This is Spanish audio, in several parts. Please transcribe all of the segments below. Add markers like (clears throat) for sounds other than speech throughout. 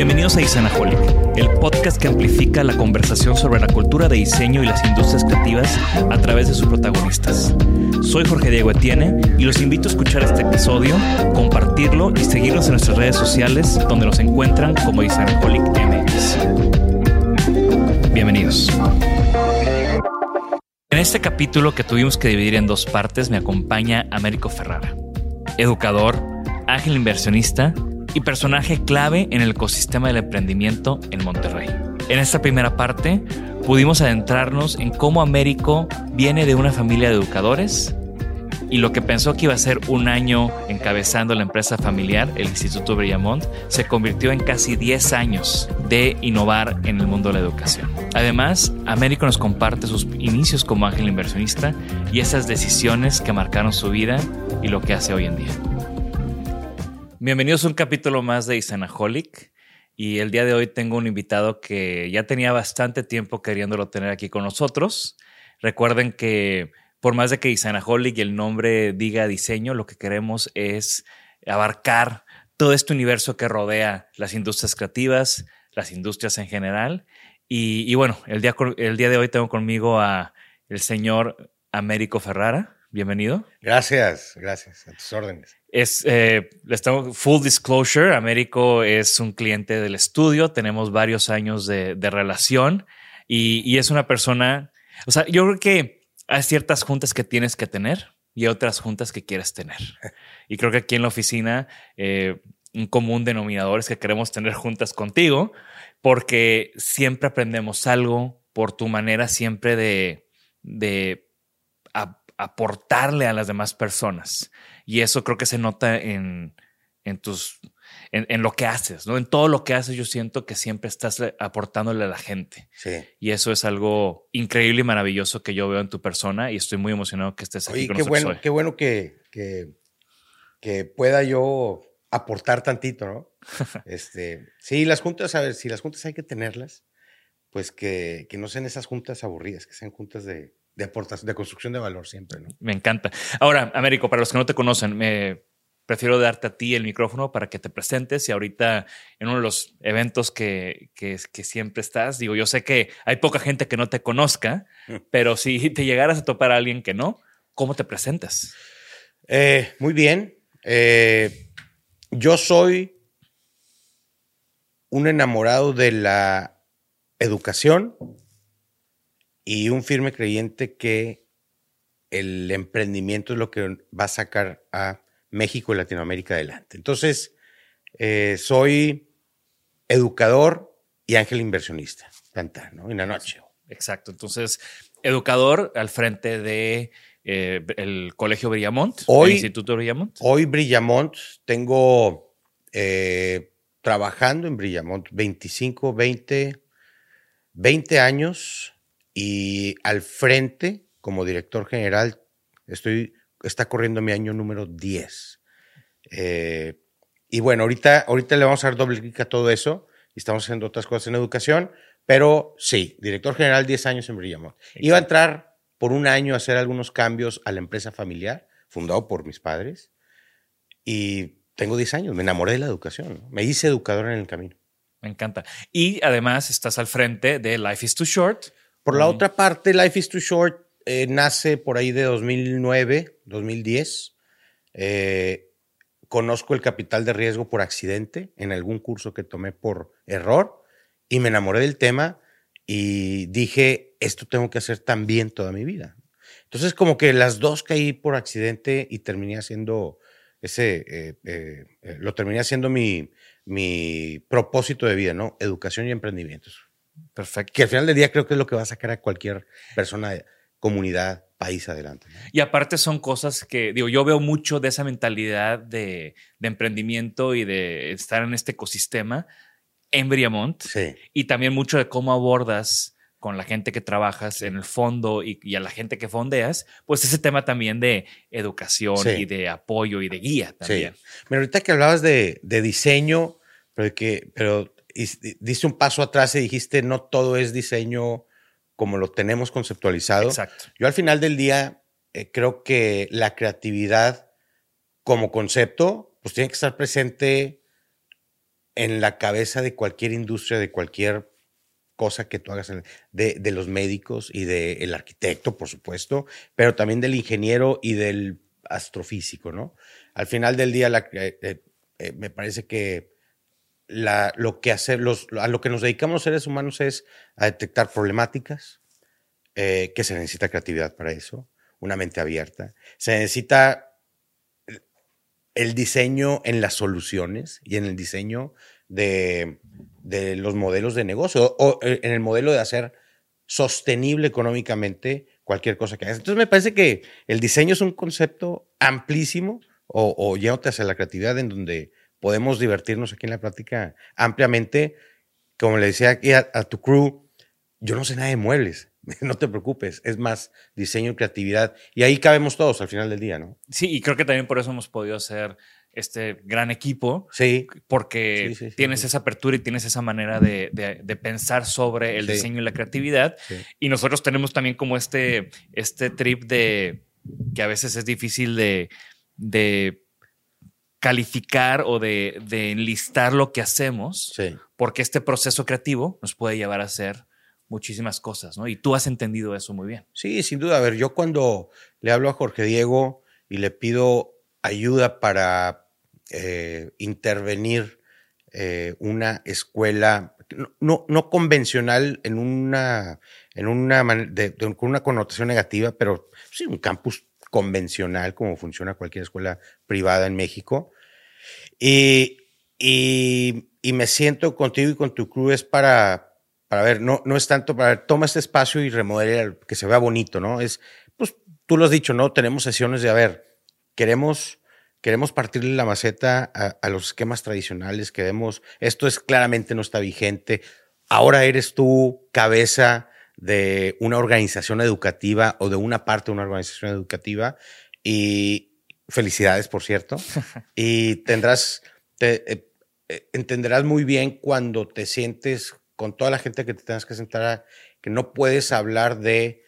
Bienvenidos a Isanaholic, el podcast que amplifica la conversación sobre la cultura de diseño y las industrias creativas a través de sus protagonistas. Soy Jorge Diego Etienne y los invito a escuchar este episodio, compartirlo y seguirnos en nuestras redes sociales donde nos encuentran como Isanaholic MX. Bienvenidos. En este capítulo que tuvimos que dividir en dos partes me acompaña Américo Ferrara, educador, ángel inversionista y personaje clave en el ecosistema del emprendimiento en Monterrey. En esta primera parte pudimos adentrarnos en cómo Américo viene de una familia de educadores y lo que pensó que iba a ser un año encabezando la empresa familiar, el Instituto Brillamont, se convirtió en casi 10 años de innovar en el mundo de la educación. Además, Américo nos comparte sus inicios como ángel inversionista y esas decisiones que marcaron su vida y lo que hace hoy en día. Bienvenidos a un capítulo más de Isanaholic. Y el día de hoy tengo un invitado que ya tenía bastante tiempo queriéndolo tener aquí con nosotros. Recuerden que por más de que Isanaholic y el nombre diga diseño, lo que queremos es abarcar todo este universo que rodea las industrias creativas, las industrias en general. Y, y bueno, el día, el día de hoy tengo conmigo a el señor Américo Ferrara. Bienvenido. Gracias, gracias. A tus órdenes. Es, eh, full disclosure, Américo es un cliente del estudio, tenemos varios años de, relación y, y, es una persona, o sea, yo creo que hay ciertas juntas que tienes que tener y otras juntas que quieres tener. Y creo que aquí en la oficina, eh, un común denominador es que queremos tener juntas contigo porque siempre aprendemos algo por tu manera siempre de, de aportarle a las demás personas. Y eso creo que se nota en, en tus, en, en, lo que haces, ¿no? En todo lo que haces yo siento que siempre estás aportándole a la gente. Sí. Y eso es algo increíble y maravilloso que yo veo en tu persona y estoy muy emocionado que estés aquí Oye, con qué nosotros bueno, hoy. Qué bueno que, que, que pueda yo aportar tantito, ¿no? (laughs) este, sí, las juntas, a ver, si las juntas hay que tenerlas, pues que, que no sean esas juntas aburridas, que sean juntas de, de aportación, de construcción de valor siempre, ¿no? Me encanta. Ahora, Américo, para los que no te conocen, me prefiero darte a ti el micrófono para que te presentes y ahorita en uno de los eventos que, que, que siempre estás, digo, yo sé que hay poca gente que no te conozca, pero si te llegaras a topar a alguien que no, ¿cómo te presentas? Eh, muy bien. Eh, yo soy un enamorado de la educación y un firme creyente que el emprendimiento es lo que va a sacar a México y Latinoamérica adelante. Entonces, eh, soy educador y ángel inversionista, tanta, ¿no? En la noche. Exacto. Entonces, educador al frente de eh, el Colegio Brillamont, hoy, el Instituto Brillamont. Hoy Brillamont, tengo eh, trabajando en Brillamont 25, 20, 20 años y al frente como director general, estoy, está corriendo mi año número 10. Eh, y bueno, ahorita, ahorita le vamos a dar doble clic a todo eso y estamos haciendo otras cosas en educación, pero sí, director general 10 años en Brillamont. Iba a entrar por un año a hacer algunos cambios a la empresa familiar, fundado por mis padres, y tengo 10 años, me enamoré de la educación, me hice educador en el camino. Me encanta. Y además estás al frente de Life is Too Short. Por la otra parte, Life is Too Short eh, nace por ahí de 2009, 2010. Eh, conozco el capital de riesgo por accidente en algún curso que tomé por error y me enamoré del tema y dije, esto tengo que hacer también toda mi vida. Entonces, como que las dos caí por accidente y terminé haciendo ese, eh, lo terminé haciendo mi, mi propósito de vida, ¿no? Educación y emprendimientos. Perfecto. Que al final del día creo que es lo que va a sacar a cualquier persona, comunidad, país adelante. Y aparte son cosas que, digo, yo veo mucho de esa mentalidad de, emprendimiento y de estar en este ecosistema en Briamont. Sí. Y también mucho de cómo abordas con la gente que trabajas en el fondo y, a la gente que fondeas, pues ese tema también de educación y de apoyo y de guía también. Sí. Pero ahorita que hablabas de, de diseño, pero, que, pero diste un paso atrás y dijiste, no todo es diseño como lo tenemos conceptualizado. Exacto. Yo al final del día eh, creo que la creatividad como concepto, pues tiene que estar presente en la cabeza de cualquier industria, de cualquier cosa que tú hagas, de, los médicos y del arquitecto, por supuesto, pero también del ingeniero y del astrofísico, ¿no? Al final del día, eh, eh, me parece que lo que hacer, los, a lo que nos dedicamos los seres humanos es a detectar problemáticas, eh, que se necesita creatividad para eso, una mente abierta. Se necesita el diseño en las soluciones y en el diseño de, los modelos de negocio o eh, en el modelo de hacer sostenible económicamente cualquier cosa que hagas. Entonces me parece que el diseño es un concepto amplísimo o, o yéndote hacia la creatividad en donde podemos divertirnos aquí en la plática ampliamente. Como le decía aquí a, tu crew, yo no sé nada de muebles, (laughs) no te preocupes, es más diseño y creatividad. Y ahí cabemos todos al final del día, ¿no? Sí, y creo que también por eso hemos podido hacer este gran equipo. Sí. Porque tienes esa apertura y tienes esa manera de, pensar sobre el diseño y la creatividad. Y nosotros tenemos también como este, este trip de que a veces es difícil de, de calificar o de, enlistar lo que hacemos, porque este proceso creativo nos puede llevar a hacer muchísimas cosas, ¿no? Y tú has entendido eso muy bien. Sí, sin duda. A ver, yo cuando le hablo a Jorge Diego y le pido ayuda para eh, intervenir eh, una escuela no, no, convencional en una, en una con una connotación negativa, pero sí, un campus convencional como funciona cualquier escuela privada en México. Y, y, me siento contigo y con tu crew es para, para ver, no, no es tanto para ver, toma este espacio y remodela que se vea bonito, ¿no? Es, pues tú lo has dicho, ¿no? Tenemos sesiones de, a ver, queremos queremos partirle la maceta a, los esquemas tradicionales, queremos, esto es claramente no está vigente, ahora eres tú cabeza de una organización educativa o de una parte de una organización educativa y felicidades, por cierto, (laughs) y tendrás, te, eh, eh, entenderás muy bien cuando te sientes con toda la gente que te tengas que sentar, que no puedes hablar de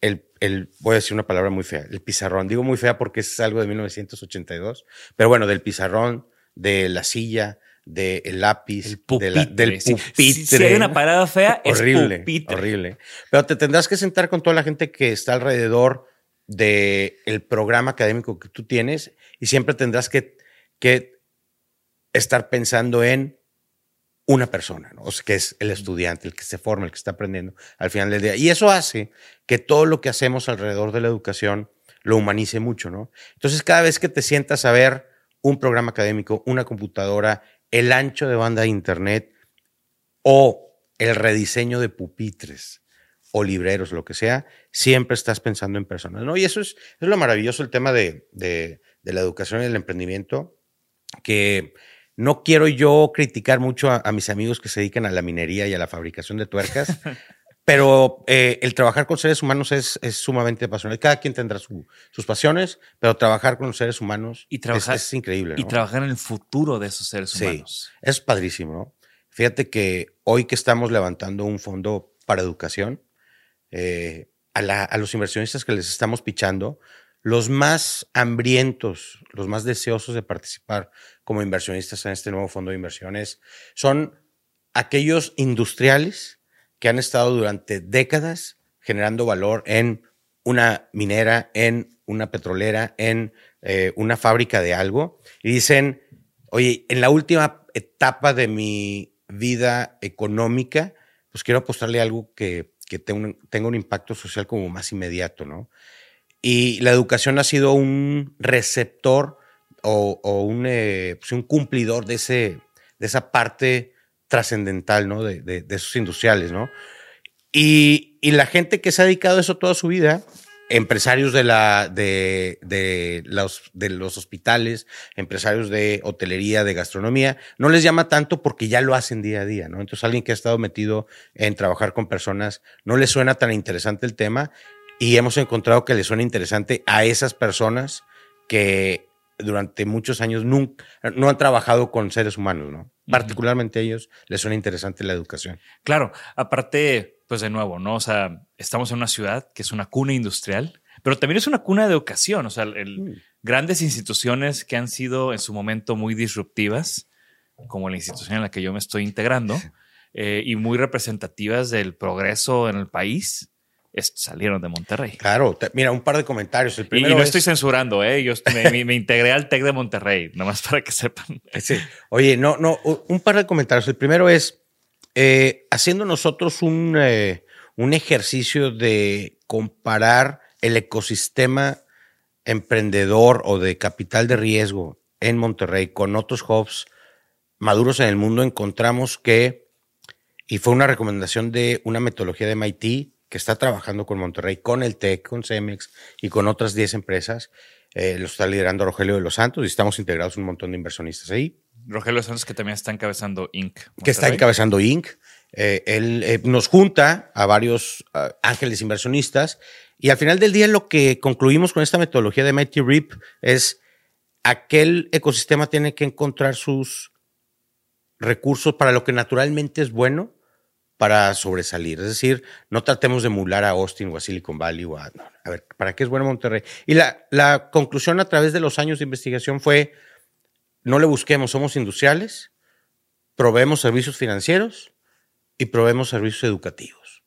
el, el, voy a decir una palabra muy fea, el pizarrón. Digo muy fea porque es algo de 1982, pero bueno, del pizarrón, de la silla, del lápiz, del pupitre. Si, hay una parada fea, horrible, es pupitre. Horrible. Pero te tendrás que sentar con toda la gente que está alrededor del el programa académico que tú tienes y siempre tendrás que, que estar pensando en una persona, ¿no? o sea, que es el estudiante, el que se forma, el que está aprendiendo al final del día. Y eso hace que todo lo que hacemos alrededor de la educación lo humanice mucho, ¿no? Entonces, cada vez que te sientas a ver un programa académico, una computadora, el ancho de banda de Internet o el rediseño de pupitres o libreros, lo que sea, siempre estás pensando en personas, ¿no? Y eso es, lo maravilloso el tema de, la educación y el emprendimiento, que no quiero yo criticar mucho a, mis amigos que se dedican a la minería y a la fabricación de tuercas, (laughs) Pero eh, el trabajar con seres humanos es, es sumamente apasionante. Cada quien tendrá su- sus pasiones, pero trabajar con los seres humanos Y trabajar- es, es increíble. Y ¿no? trabajar en el futuro de esos seres Sí. humanos. Es padrísimo, ¿no? Fíjate que hoy que estamos levantando un fondo para educación, eh, a, la- a los inversionistas que les estamos pichando, los más hambrientos, los más deseosos de participar como inversionistas en este nuevo fondo de inversiones, son aquellos industriales que han estado durante décadas generando valor en una minera, en una petrolera, en eh, una fábrica de algo, y dicen, oye, en la última etapa de mi vida económica, pues quiero apostarle algo que, que tenga, un, impacto social como más inmediato, ¿no? Y la educación ha sido un receptor o, o un, eh, pues un cumplidor de, ese, de esa parte trascendental, ¿no? De, de- de esos industriales, ¿no? Y, y la gente que se ha dedicado a eso toda su vida, empresarios de, la, de, de, los, de los hospitales, empresarios de hotelería, de gastronomía, no les llama tanto porque ya lo hacen día a día, ¿no? Entonces alguien que ha estado metido en trabajar con personas, no le suena tan interesante el tema y hemos encontrado que le suena interesante a esas personas que durante muchos años nunca, no han trabajado con seres humanos, ¿no? Particularmente a ellos les suena interesante la educación. Claro, aparte, pues de nuevo, ¿no? O sea, estamos en una ciudad que es una cuna industrial, pero también es una cuna de educación. O sea, el- Mm. grandes instituciones que han sido en su momento muy disruptivas, como la institución en la que yo me estoy integrando, (laughs) eh, y muy representativas del progreso en el país, es- salieron de Monterrey. Claro, te- mira, un par de comentarios. El Y, y primero no es- estoy censurando, ¿eh? Yo me, integré al TEC de Monterrey, nomás para que sepan. (laughs) Sí. Oye, no, no, un par de comentarios. El primero es, eh, haciendo nosotros un, eh, un ejercicio de comparar el ecosistema emprendedor o de capital de riesgo en Monterrey con otros hubs maduros en el mundo, encontramos que, y fue una recomendación de una metodología de MIT que está trabajando con Monterrey, con el TEC, con Cemex y con otras 10 empresas, eh, lo está liderando Rogelio de los Santos y estamos integrados un montón de inversionistas ahí Rogelio Santos, que también está encabezando Inc. que está encabezando Inc. Eh, él eh, nos junta a varios ángeles inversionistas y al final del día lo que concluimos con esta metodología de Mighty Rip es aquel ecosistema tiene que encontrar sus recursos para lo que naturalmente es bueno para sobresalir. Es decir, no tratemos de emular a Austin o a Silicon Valley o a... a ver, ¿para qué es bueno Monterrey? Y la, la conclusión a través de los años de investigación fue, no le busquemos, somos industriales, proveemos servicios financieros y proveemos servicios educativos.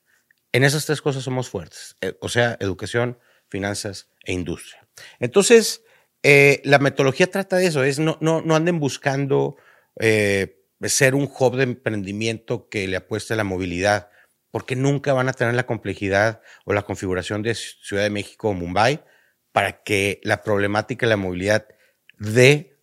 En esas tres cosas somos fuertes, eh, o sea, educación, finanzas e industria. Entonces, eh, la metodología trata de eso, es no, no, no anden buscando eh, ser un hub de emprendimiento que le apueste a la movilidad, porque nunca van a tener la complejidad o la configuración de Ciudad de México o Mumbai para que la problemática de la movilidad dé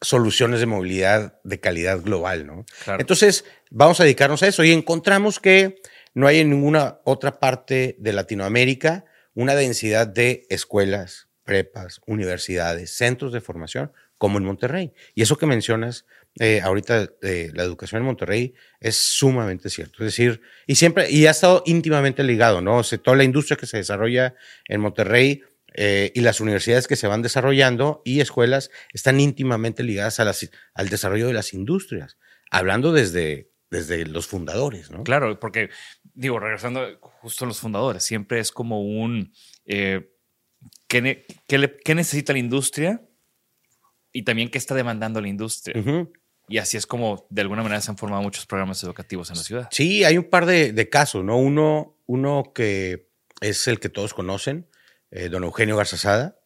soluciones de movilidad de calidad global, ¿no? Claro. Entonces, vamos a dedicarnos a eso y encontramos que no hay en ninguna otra parte de Latinoamérica una densidad de escuelas, prepas, universidades, centros de formación como en Monterrey. Y eso que mencionas eh, ahorita de la educación en Monterrey es sumamente cierto. Es decir, y siempre, y ha estado íntimamente ligado, ¿no? O sea, toda la industria que se desarrolla en Monterrey eh, y las universidades que se van desarrollando y escuelas están íntimamente ligadas a las, al desarrollo de las industrias, hablando desde, desde los fundadores, ¿no? Claro, porque digo, regresando justo a los fundadores, siempre es como un eh, ¿qué, qué le- qué necesita la industria y también qué está demandando la industria. Y así es como de alguna manera se han formado muchos programas educativos en la ciudad. Sí, hay un par de, de casos, ¿no? Uno, uno que es el que todos conocen, eh, don Eugenio Garzazada,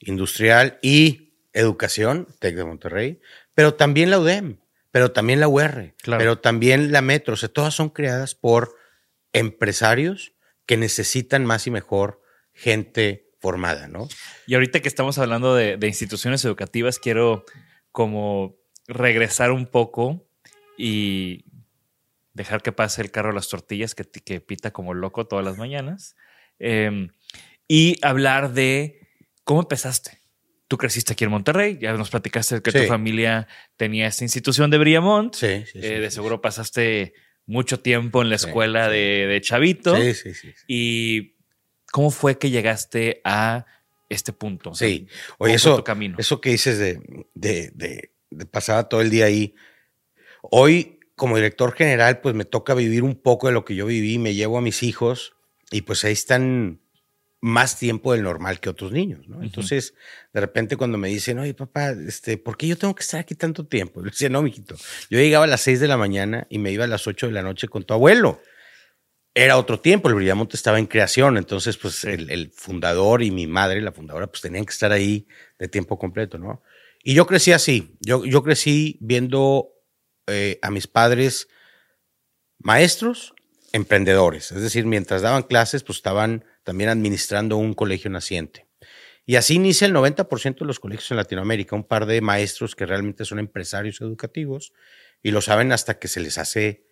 industrial y educación, TEC de Monterrey, pero también la UDEM, pero también la UR, Claro. pero también la Metro, o sea, todas son creadas por empresarios que necesitan más y mejor gente formada, ¿no? Y ahorita que estamos hablando de, de instituciones educativas, quiero como regresar un poco y dejar que pase el carro de las tortillas que, que pita como loco todas las mañanas eh, y hablar de cómo empezaste. Tú creciste aquí en Monterrey, ya nos platicaste que Sí. tu familia tenía esta institución de Briamont. Sí, sí, Eh, de seguro pasaste mucho tiempo en la escuela De, de, Chavito. Sí, sí, sí, ¿Y cómo fue que llegaste a este punto? Sí, oye, eso, eso que dices de, de, de, pasar todo el día ahí. Hoy, como director general, pues me toca vivir un poco de lo que yo viví, me llevo a mis hijos y pues ahí están más tiempo del normal que otros niños, ¿no? Entonces, de repente cuando me dicen, oye, papá, este, ¿por qué yo tengo que estar aquí tanto tiempo? Yo decía, no, mijito, yo llegaba a las 6 de la mañana y me iba a las 8 de la noche con tu abuelo. Era otro tiempo, el Brillamonte estaba en creación, entonces, pues, el, fundador y mi madre, la fundadora, pues tenían que estar ahí de tiempo completo, ¿no? Y yo crecí así, yo, yo crecí viendo eh, a mis padres maestros, emprendedores, es decir, mientras daban clases, pues estaban también administrando un colegio naciente. Y así inicia el 90% de los colegios en Latinoamérica, un par de maestros que realmente son empresarios educativos y lo saben hasta que se les hace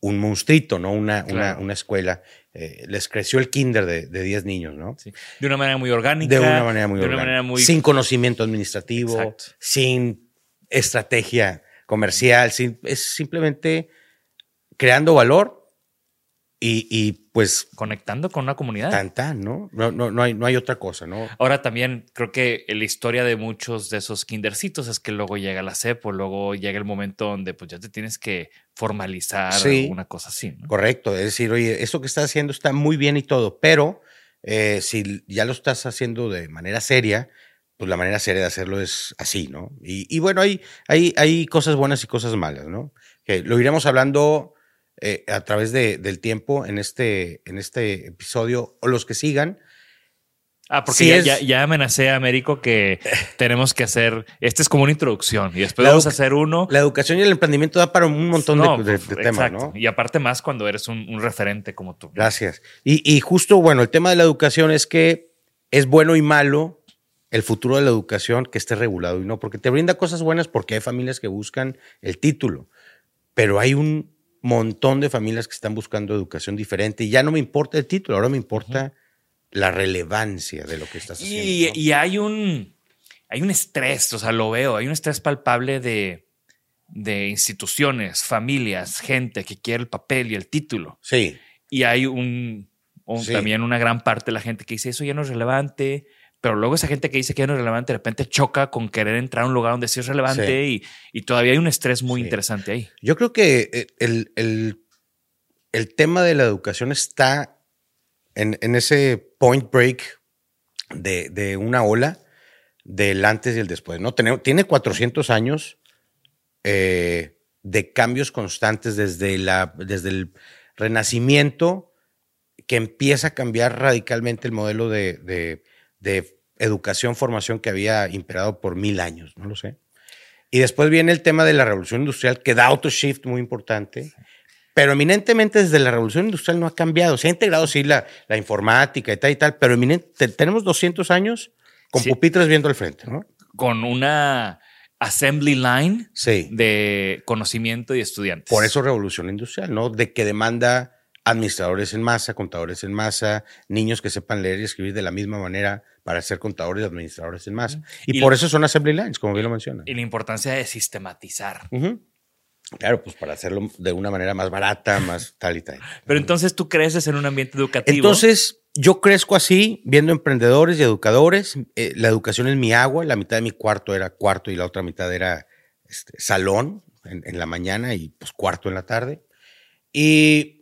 un monstruito, ¿no? Una, una, escuela. Eh, les creció el kinder de, 10 niños, ¿no? De una manera muy orgánica. De una manera muy orgánica. Sin conocimiento administrativo, sin estrategia comercial, sin, es simplemente creando valor y, pues. Conectando con una comunidad. Tan, tan, ¿no? No, no, no, hay, no hay otra cosa, ¿no? Ahora también creo que la historia de muchos de esos kindercitos es que luego llega la CEPO, luego llega el momento donde pues ya te tienes que formalizar una cosa así. ¿no? Correcto. Es decir, oye, eso que estás haciendo está muy bien y todo, pero eh, si ya lo estás haciendo de manera seria, pues la manera seria de hacerlo es así, ¿no? Y, y bueno, hay, hay, hay cosas buenas y cosas malas, ¿no? Que lo iremos hablando eh, a través de, del tiempo en este, en este episodio o los que sigan. Ah, porque ya, ya, amenacé a Américo que (laughs) tenemos que hacer. Este es como una introducción y después vamos a hacer uno. La educación y el emprendimiento da para un montón de, temas, ¿no? Y aparte más cuando eres un, referente como tú. Gracias. Y, y, justo, bueno, el tema de la educación es que es bueno y malo el futuro de la educación que esté regulado y no, porque te brinda cosas buenas porque hay familias que buscan el título, pero hay un montón de familias que están buscando educación diferente y ya no me importa el título, ahora me importa la relevancia de lo que estás haciendo. Y, hay un hay un estrés, o sea, lo veo, hay un estrés palpable de, de instituciones, familias, gente que quiere el papel y el título. Sí. Y hay un, también una gran parte de la gente que dice eso ya no es relevante, pero luego esa gente que dice que no es relevante de repente choca con querer entrar a un lugar donde sí es relevante y, y, todavía hay un estrés muy interesante ahí. Yo creo que eh, el, el, el, tema de la educación está en, en ese point break de, de, una ola del antes y el después. ¿no? Tiene, tiene 400 años eh, de cambios constantes desde, la, desde el renacimiento que empieza a cambiar radicalmente el modelo de, de de educación, formación que había imperado por mil años, no lo sé. Y después viene el tema de la revolución industrial, que da otro shift muy importante, pero eminentemente desde la revolución industrial no ha cambiado. Se ha integrado, sí, la, la informática y tal y tal, pero eminente, tenemos 200 años con pupitres viendo al frente, ¿no? Con una assembly line de conocimiento y estudiantes. Por eso revolución industrial, ¿no? De que demanda administradores en masa, contadores en masa, niños que sepan leer y escribir de la misma manera para ser contadores y administradores en masa. Y, por eso son assembly lines, como bien lo menciona. Y la importancia de sistematizar. Claro, pues para hacerlo de una manera más barata, más tal y tal. Pero entonces tú creces en un ambiente educativo. Entonces yo crezco así, viendo emprendedores y educadores. Eh, la educación es mi agua, la mitad de mi cuarto era cuarto y la otra mitad era este, salón en, en, la mañana y pues cuarto en la tarde. Y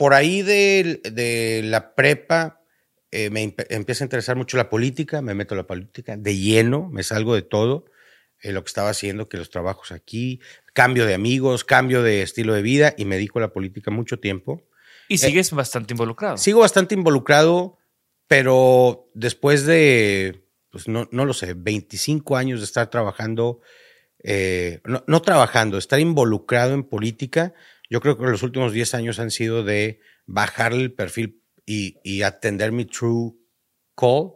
por ahí de, la prepa eh, me empieza a interesar mucho la política, me meto a la política de lleno, me salgo de todo, eh, lo que estaba haciendo, que los trabajos aquí, cambio de amigos, cambio de estilo de vida y me dedico a la política mucho tiempo. Y eh, sigues bastante involucrado. Sigo bastante involucrado, pero después de, pues no, no lo sé, 25 años de estar trabajando, no, no, trabajando, estar involucrado en política, yo creo que los últimos 10 años han sido de bajar el perfil y, atender mi true call,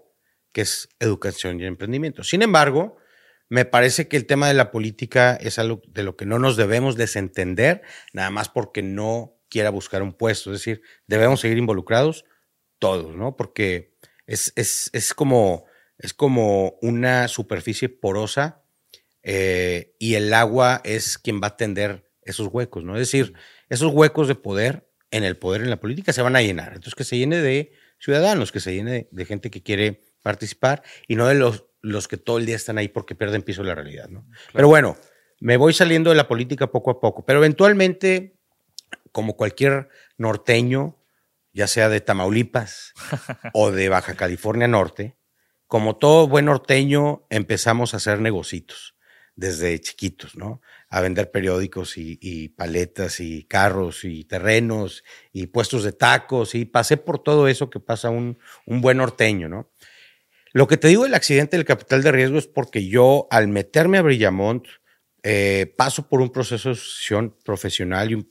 que es educación y emprendimiento. Sin embargo, me parece que el tema de la política es algo de lo que no nos debemos desentender, nada más porque no quiera buscar un puesto. Es decir, debemos seguir involucrados todos, ¿no? Porque es, es, como, es como una superficie porosa eh, y el agua es quien va a tender esos huecos, ¿no? Es decir, esos huecos de poder en el poder en la política se van a llenar. Entonces, que se llene de ciudadanos, que se llene de, gente que quiere participar y no de los, los que todo el día están ahí porque pierden piso de la realidad, ¿no? Pero bueno, me voy saliendo de la política poco a poco, pero eventualmente, como cualquier norteño, ya sea de Tamaulipas (laughs) o de Baja California Norte, como todo buen norteño, empezamos a hacer negocitos desde chiquitos, ¿no? A vender periódicos y, paletas y carros y terrenos y puestos de tacos y pasé por todo eso que pasa un, un buen norteño, ¿no? Lo que te digo del accidente del capital de riesgo es porque yo al meterme a Brillamont eh, paso por un proceso de asociación profesional y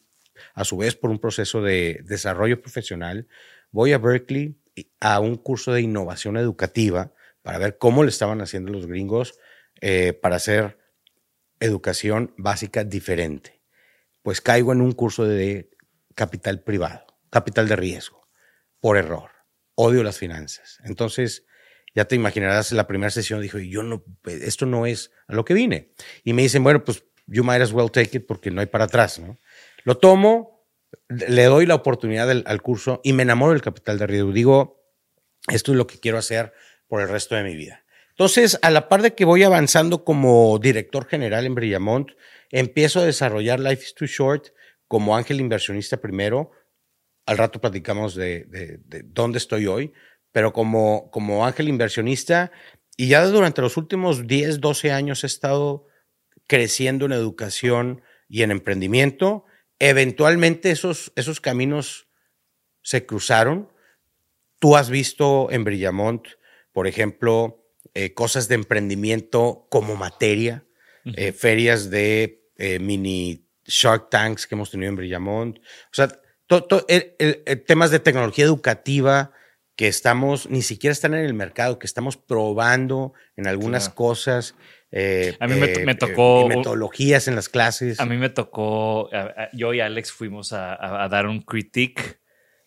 a su vez por un proceso de desarrollo profesional. Voy a Berkeley a un curso de innovación educativa para ver cómo le estaban haciendo los gringos eh, para hacer educación básica diferente. Pues caigo en un curso de capital privado, capital de riesgo, por error. Odio las finanzas. Entonces, ya te imaginarás, la primera sesión dije, yo no, esto no es a lo que vine. Y me dicen, bueno, pues you might as well take it porque no hay para atrás, ¿no? Lo tomo, le doy la oportunidad al curso y me enamoro del capital de riesgo. Digo, esto es lo que quiero hacer por el resto de mi vida. Entonces, a la par de que voy avanzando como director general en Brillamont, empiezo a desarrollar Life is Too Short como ángel inversionista primero. Al rato platicamos de, dónde estoy hoy, pero como, ángel inversionista y ya durante los últimos 10, 12 años he estado creciendo en educación y en emprendimiento. Eventualmente esos, esos caminos se cruzaron. Tú has visto en Brillamont por ejemplo, eh, cosas de emprendimiento como materia, eh, ferias de eh, mini Shark Tanks que hemos tenido en Brillamont, o sea, temas de tecnología educativa que estamos, ni siquiera están en el mercado, que estamos probando en algunas cosas. a mí me, tocó. metodologías en las clases. A mí me tocó. yo y Alex fuimos a, a dar un critique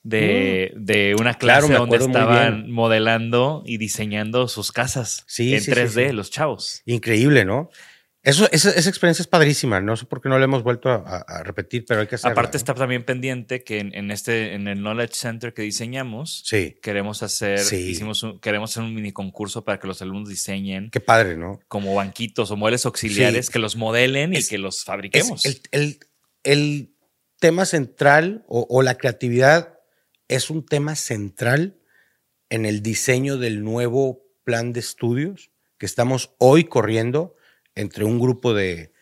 de, mm. de una clase donde estaban modelando y diseñando sus casas en 3D, los chavos. Increíble, ¿no? Eso, esa, experiencia es padrísima. No sé por qué no la hemos vuelto a, repetir, pero hay que hacerlo. Aparte, está también pendiente que en, este, en el Knowledge Center que diseñamos, queremos hacer, hicimos queremos hacer un mini concurso para que los alumnos diseñen. Qué padre, ¿no? Como banquitos o muebles auxiliares que los modelen y que los fabriquemos. El, el, tema central o, o la creatividad es un tema central en el diseño del nuevo plan de estudios que estamos hoy corriendo entre un grupo de,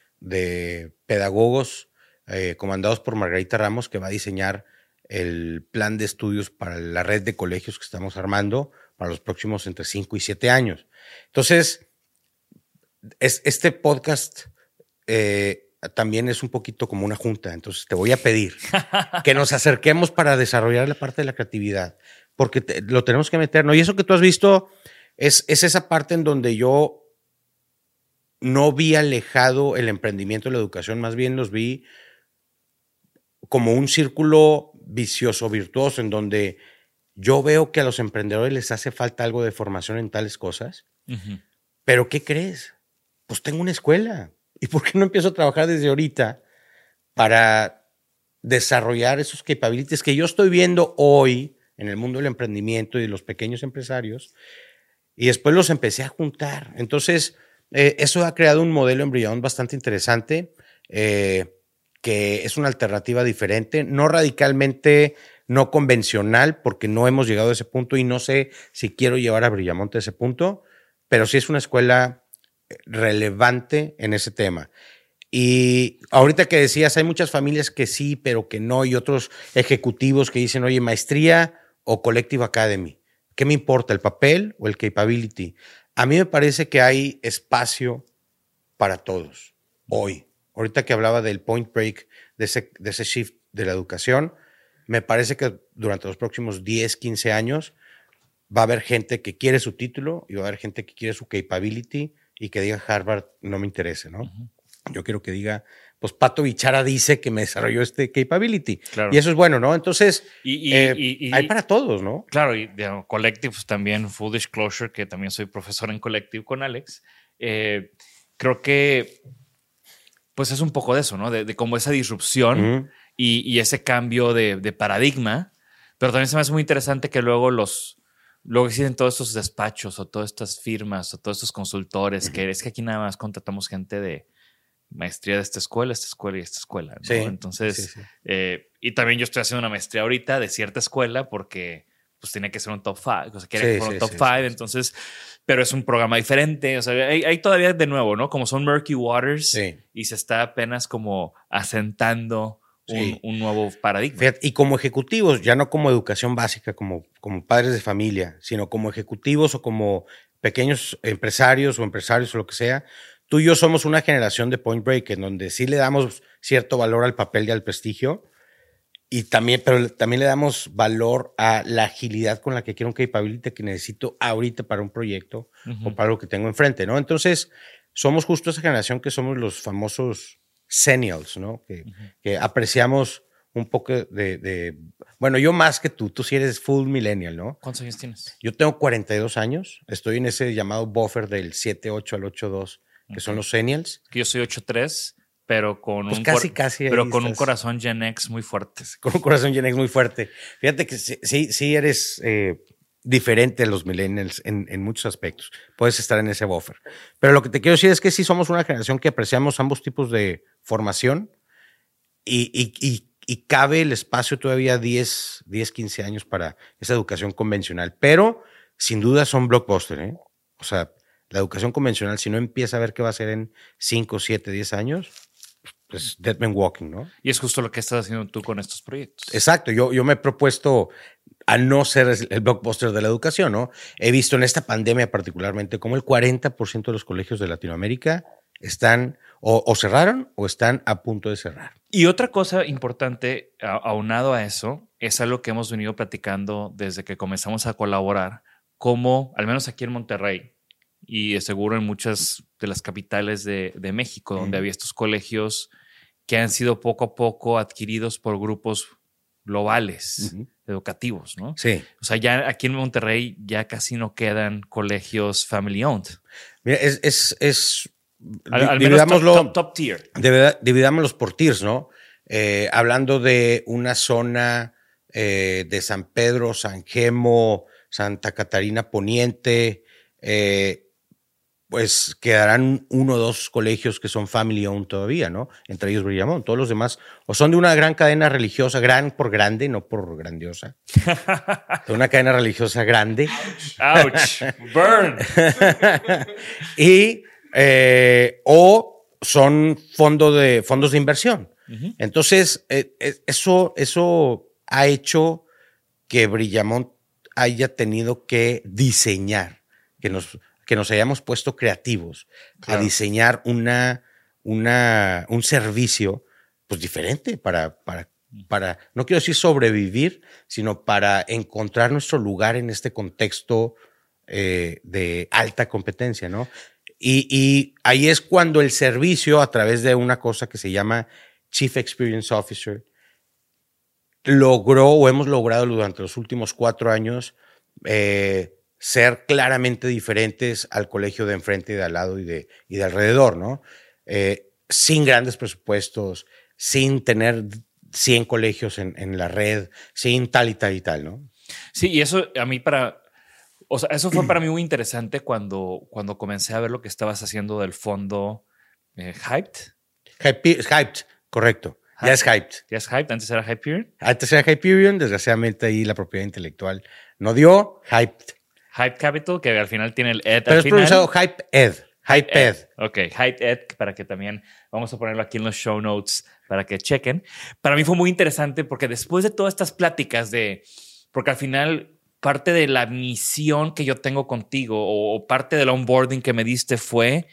pedagogos eh, comandados por Margarita Ramos que va a diseñar el plan de estudios para la red de colegios que estamos armando para los próximos entre 5 y 7 años. Entonces, es, este podcast eh, también es un poquito como una junta. Entonces te voy a pedir que nos acerquemos para desarrollar la parte de la creatividad, porque lo tenemos que meter. ¿no? Y eso que tú has visto es, es esa parte en donde yo no vi alejado el emprendimiento y la educación, más bien los vi como un círculo vicioso, virtuoso, en donde yo veo que a los emprendedores les hace falta algo de formación en tales cosas. Pero ¿qué crees? Pues tengo una escuela. ¿Y por qué no empiezo a trabajar desde ahorita para desarrollar esos capabilities que yo estoy viendo hoy en el mundo del emprendimiento y de los pequeños empresarios? Y después los empecé a juntar. Entonces, eh, eso ha creado un modelo embrión bastante interesante, eh, que es una alternativa diferente, no radicalmente no convencional, porque no hemos llegado a ese punto y no sé si quiero llevar a Brillamonte a ese punto, pero sí es una escuela relevante en ese tema. Y ahorita que decías, hay muchas familias que sí, pero que no, y otros ejecutivos que dicen, oye, maestría o Collective Academy. ¿Qué me importa, el papel o el capability? A mí me parece que hay espacio para todos hoy. Ahorita que hablaba del point break, de ese, de ese shift de la educación, me parece que durante los próximos 10, 15 años va a haber gente que quiere su título y va a haber gente que quiere su capability y que diga Harvard no me interese, ¿no? Yo quiero que diga, pues Pato Bichara dice que me desarrolló este capability. Y eso es bueno, ¿no? Entonces, eh, hay para todos, ¿no? Claro, y Collective pues, también, full disclosure, que también soy profesor en Collective con Alex. Eh, creo que pues es un poco de eso, ¿no? De, de como esa disrupción y, y ese cambio de, de paradigma. Pero también se me hace muy interesante que luego los. Luego existen todos estos despachos o todas estas firmas o todos estos consultores que es que aquí nada más contratamos gente de maestría de esta escuela, esta escuela y esta escuela. ¿no? Sí, Entonces, sí, sí. eh, y también yo estoy haciendo una maestría ahorita de cierta escuela porque pues tenía que ser un top five, o sea, sí, un top five, entonces, pero es un programa diferente, o sea, hay, hay todavía de nuevo, ¿no? Como son murky waters y se está apenas como asentando Sí. un nuevo paradigma. Fíjate, y como ejecutivos, ya no como educación básica, como, como padres de familia, sino como ejecutivos o como pequeños empresarios o empresarios o lo que sea, tú y yo somos una generación de Point Break en donde sí le damos cierto valor al papel y al prestigio, y también, pero también le damos valor a la agilidad con la que quiero un capability que necesito ahorita para un proyecto o para lo que tengo enfrente, ¿no? Entonces, somos justo esa generación que somos los famosos senials, ¿no? Que, que apreciamos un poco de, de- Bueno, yo más que tú, tú sí eres full millennial, ¿no? ¿Cuántos años tienes? Yo tengo 42 años, estoy en ese llamado buffer del 7-8 al 8-2, que son los senials. Yo soy 8'3", pero con Pues un casi, casi pero con un corazón Gen X muy fuerte. con un corazón Gen X muy fuerte. Fíjate que sí, sí, sí eres eh, diferente a los millennials en, en muchos aspectos. Puedes estar en ese buffer. Pero lo que te quiero decir es que sí somos una generación que apreciamos ambos tipos de formación y, y- y- y cabe el espacio todavía 10, 10, 15 años para esa educación convencional. Pero sin duda son blockbuster. ¿eh? O sea, la educación convencional, si no empieza a ver qué va a ser en 5, 7, 10 años, pues dead man walking, ¿no? Y es justo lo que estás haciendo tú con estos proyectos. Exacto, yo, yo me he propuesto a no ser el blockbuster de la educación, ¿no? He visto en esta pandemia particularmente como el 40% de los colegios de Latinoamérica están o, o cerraron o están a punto de cerrar. Y otra cosa importante, aunado a eso, es algo que hemos venido platicando desde que comenzamos a colaborar, como, al menos aquí en Monterrey, y seguro en muchas de las capitales de, de México, donde había estos colegios que han sido poco a poco adquiridos por grupos globales, educativos, ¿no? Sí. O sea, ya aquí en Monterrey ya casi no quedan colegios family owned. Mira, es, es, es Al, di- al menos top, dividámoslo- top- top tier. dividámoslos por tiers, ¿no? Eh, hablando de una zona eh, de San Pedro, San Gemo, Santa Catarina Poniente, eh, pues quedarán uno o dos colegios que son family owned todavía, ¿no? Entre ellos Brillamón. Todos los demás o son de una gran cadena religiosa, gran por grande, no por grandiosa. (laughs) De una cadena religiosa grande. Ouch. Burn. (laughs) y eh, o son fondo de, fondos de inversión. Entonces, eh, eh, eso, eso ha hecho que Brillamont haya tenido que diseñar, que nos, que nos hayamos puesto creativos Claro. a diseñar una, una, un servicio pues diferente para, para, para, no quiero decir sobrevivir, sino para encontrar nuestro lugar en este contexto eh, de alta competencia, ¿no? Y, y ahí es cuando el servicio, a través de una cosa que se llama Chief Experience Officer, logró o hemos logrado durante los últimos cuatro años eh, ser claramente diferentes al colegio de enfrente y de al lado y de, y de alrededor, ¿no? Eh, sin grandes presupuestos, sin tener 100 colegios en, en la red, sin tal y tal y tal, ¿no? Sí, y eso a mí para, o sea, eso fue para mí (clears throat) muy interesante cuando, cuando comencé a ver lo que estabas haciendo del fondo eh, Hyped. Hype- hyped, correcto. Ya es hyped. ¿Ya es Hyped? Antes era Hyperion. Antes era Hyperion, desgraciadamente ahí la propiedad intelectual no dio, hyped. Hype Capital, que al final tiene el Ed Pero al es final. pronunciado Hype Ed. Hype Ed. Ok, Hype Ed, para que también vamos a ponerlo aquí en los show notes para que chequen. Para mí fue muy interesante porque después de todas estas pláticas de, porque al final parte de la misión que yo tengo contigo o, o parte del onboarding que me diste fue,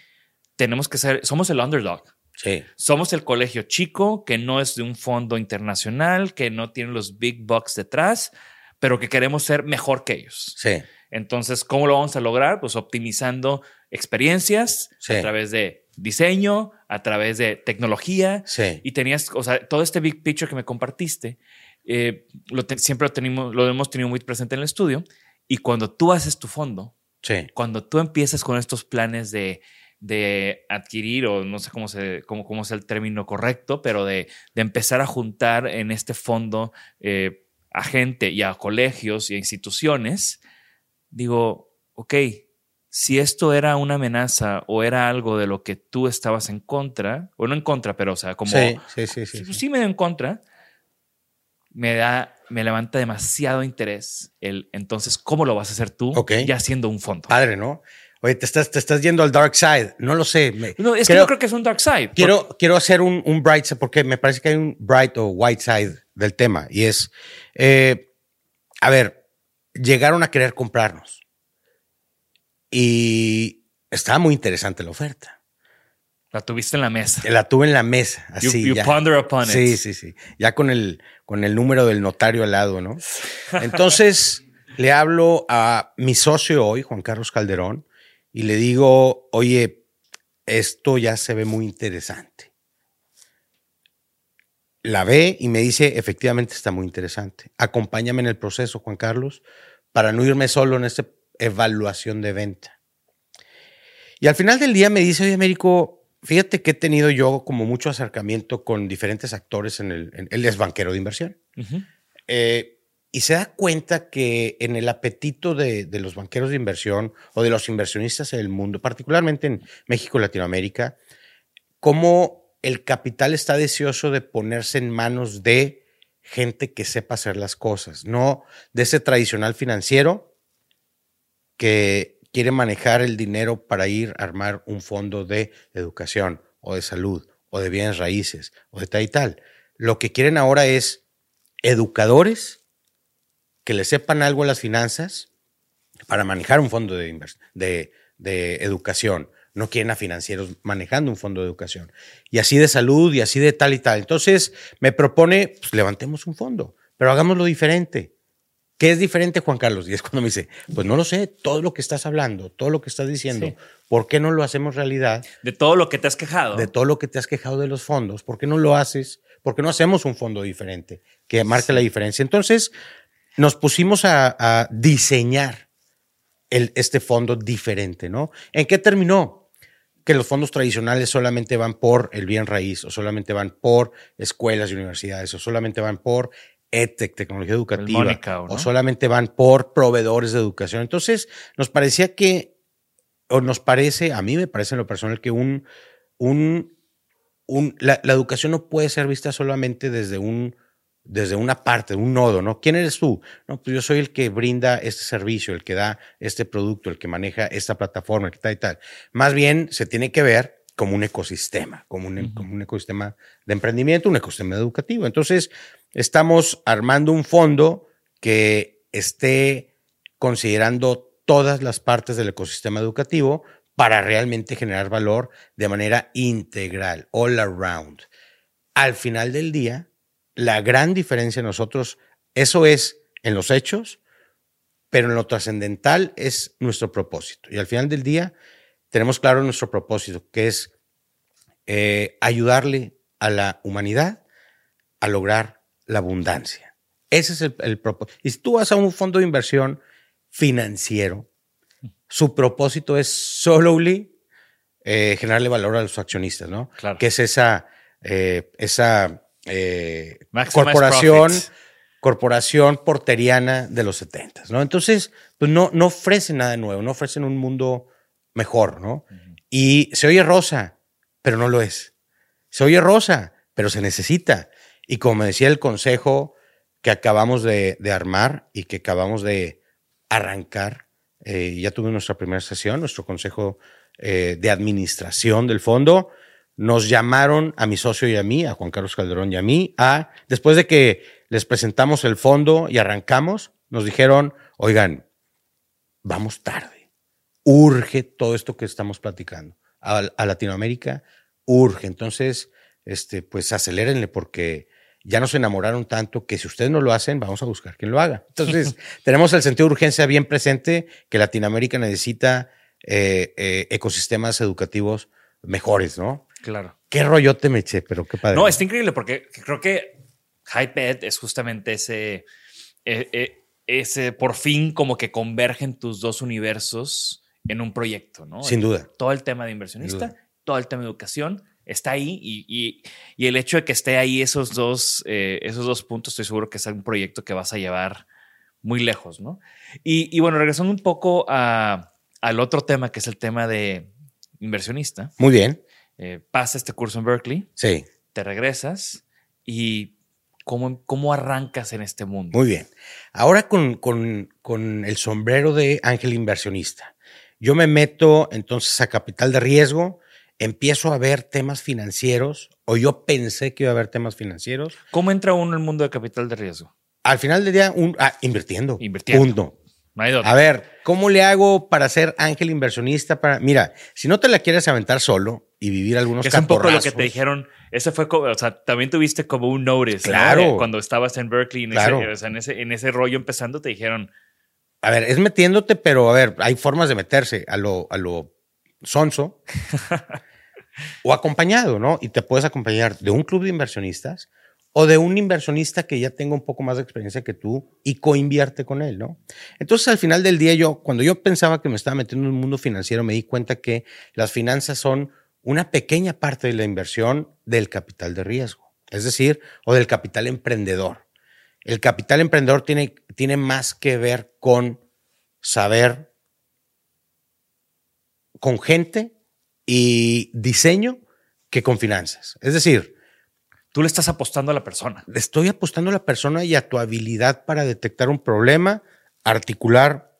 tenemos que ser, somos el underdog. Sí. Somos el colegio chico que no es de un fondo internacional, que no tiene los big bucks detrás, pero que queremos ser mejor que ellos. Sí. Entonces, ¿cómo lo vamos a lograr? Pues optimizando experiencias Sí. a través de diseño, a través de tecnología. Sí. Y tenías, o sea, todo este big picture que me compartiste, eh, lo te- siempre lo, tenemos, lo hemos tenido muy presente en el estudio. Y cuando tú haces tu fondo, Sí. cuando tú empiezas con estos planes de de adquirir, o no sé cómo, se, cómo, cómo es el término correcto, pero de, de empezar a juntar en este fondo eh, a gente y a colegios y a instituciones, digo, ok, si esto era una amenaza o era algo de lo que tú estabas en contra, o no en contra, pero o sea, como Sí, sí, sí. sí, sí, sí. me en contra, me da, me levanta demasiado interés el entonces, ¿cómo lo vas a hacer tú Ok. ya siendo un fondo? Padre, ¿no? Oye, te estás, te estás yendo al dark side. No lo sé. Me- No, es que creo- yo creo que es un dark side. Quiero, quiero hacer un, un bright side porque me parece que hay un bright o white side del tema y es, eh, a ver, llegaron a querer comprarnos y estaba muy interesante la oferta. La tuviste en la mesa. La tuve en la mesa, You- así. you ya. ponder upon it. Sí, sí, sí. Ya con el, con el número del notario al lado, ¿no? (laughs) Entonces le hablo a mi socio hoy, Juan Carlos Calderón, y le digo, oye, esto ya se ve muy interesante. La ve y me dice, efectivamente está muy interesante. Acompáñame en el proceso, Juan Carlos, para no irme solo en esta evaluación de venta. Y al final del día me dice, oye, Américo, fíjate que he tenido yo como mucho acercamiento con diferentes actores en el... en- él es banquero de inversión. Eh, y se da cuenta que en el apetito de, de los banqueros de inversión o de los inversionistas en el mundo, particularmente en México y Latinoamérica, cómo el capital está deseoso de ponerse en manos de gente que sepa hacer las cosas, no de ese tradicional financiero que quiere manejar el dinero para ir a armar un fondo de educación o de salud o de bienes raíces o de tal y tal. Lo que quieren ahora es educadores que le sepan algo a las finanzas para manejar un fondo de, de, de educación. No quieren a financieros manejando un fondo de educación. Y así de salud y así de tal y tal. Entonces me propone, pues levantemos un fondo, pero hagámoslo diferente. ¿Qué es diferente, Juan Carlos? Y es cuando me dice, pues no lo sé, todo lo que estás hablando, todo lo que estás diciendo, Sí. ¿por qué no lo hacemos realidad? De todo lo que te has quejado. de todo lo que te has quejado de los fondos, ¿por qué no lo haces? ¿Por qué no hacemos un fondo diferente que marque la diferencia? Entonces, nos pusimos a, a diseñar el, este fondo diferente, ¿no? ¿En qué terminó? Que los fondos tradicionales solamente van por el bien raíz, o solamente van por escuelas y universidades, o solamente van por EdTech, tecnología educativa, o solamente van por proveedores de educación. Entonces, nos parecía que, o nos parece, a mí me parece en lo personal, que un, un, un la, la educación no puede ser vista solamente desde un desde una parte, un nodo, ¿no? ¿Quién eres tú? No, pues yo soy el que brinda este servicio, el que da este producto, el que maneja esta plataforma, el que tal y tal. Más bien se tiene que ver como un ecosistema, como un, como un ecosistema de emprendimiento, un ecosistema educativo. Entonces, estamos armando un fondo que esté considerando todas las partes del ecosistema educativo para realmente generar valor de manera integral, all around. Al final del día, la gran diferencia en nosotros, eso es en los hechos, pero en lo trascendental es nuestro propósito. Y al final del día tenemos claro nuestro propósito, que es eh, ayudarle a la humanidad a lograr la abundancia. Ese es el, el propósito. Y si tú vas a un fondo de inversión financiero, su propósito es solely eh, generarle valor a los accionistas, ¿no? Claro. Que es esa, eh, esa eh, corporación, profits. corporación porteriana de los 70, ¿no? Entonces, pues no, no ofrecen nada nuevo, no ofrecen un mundo mejor, ¿no? Y se oye rosa, pero no lo es. Se oye rosa, pero se necesita. Y como me decía el consejo que acabamos de, de armar y que acabamos de arrancar, eh, ya tuvimos nuestra primera sesión, nuestro consejo eh, de administración del fondo, nos llamaron a mi socio y a mí, a Juan Carlos Calderón y a mí, a, después de que les presentamos el fondo y arrancamos, nos dijeron, oigan, vamos tarde, urge todo esto que estamos platicando. A, a Latinoamérica urge, entonces, este, pues acelérenle porque ya nos enamoraron tanto que si ustedes no lo hacen, vamos a buscar quien lo haga. Entonces, (laughs) tenemos el sentido de urgencia bien presente que Latinoamérica necesita eh, eh, ecosistemas educativos mejores, ¿no? Claro. Qué rollote me eché, pero qué padre. No, está increíble porque creo que HypeEd es justamente ese, eh, eh, ese por fin como que convergen tus dos universos en un proyecto, ¿no? Sin duda. Todo el tema de inversionista, todo el tema de educación está ahí y, el hecho de que esté ahí esos dos, eh, esos dos puntos, estoy seguro que es un proyecto que vas a llevar muy lejos, ¿no? Y, bueno, regresando un poco al otro tema, que es el tema de inversionista. Muy bien. Eh, pasa este curso en Berkeley. Sí. Te regresas y ¿cómo, cómo arrancas en este mundo? Muy bien. Ahora con, con el sombrero de ángel inversionista. Yo me meto entonces a capital de riesgo, empiezo a ver temas financieros, o yo pensé que iba a haber temas financieros. ¿Cómo entra uno en el mundo de capital de riesgo? Al final del día, un, ah, invirtiendo. Invirtiendo. Punto. a ver, ¿cómo le hago para ser ángel inversionista? Para, mira, si no te la quieres aventar solo y vivir algunos Es un poco lo que te dijeron. Ese fue, o sea, también tuviste como un notice. Claro. Cuando estabas en Berkeley, en, claro. ese, o sea, en, ese, en ese rollo empezando, te dijeron. A ver, es metiéndote, pero a ver, hay formas de meterse a lo, a lo sonso. (laughs) o acompañado, ¿no? Y te puedes acompañar de un club de inversionistas o de un inversionista que ya tenga un poco más de experiencia que tú y coinvierte con él, ¿no? Entonces, al final del día, yo, cuando yo pensaba que me estaba metiendo en un mundo financiero, me di cuenta que las finanzas son una pequeña parte de la inversión del capital de riesgo, es decir, o del capital emprendedor. El capital emprendedor tiene, tiene más que ver con saber, con gente y diseño que con finanzas. Es decir, tú le estás apostando a la persona. Le estoy apostando a la persona y a tu habilidad para detectar un problema, articular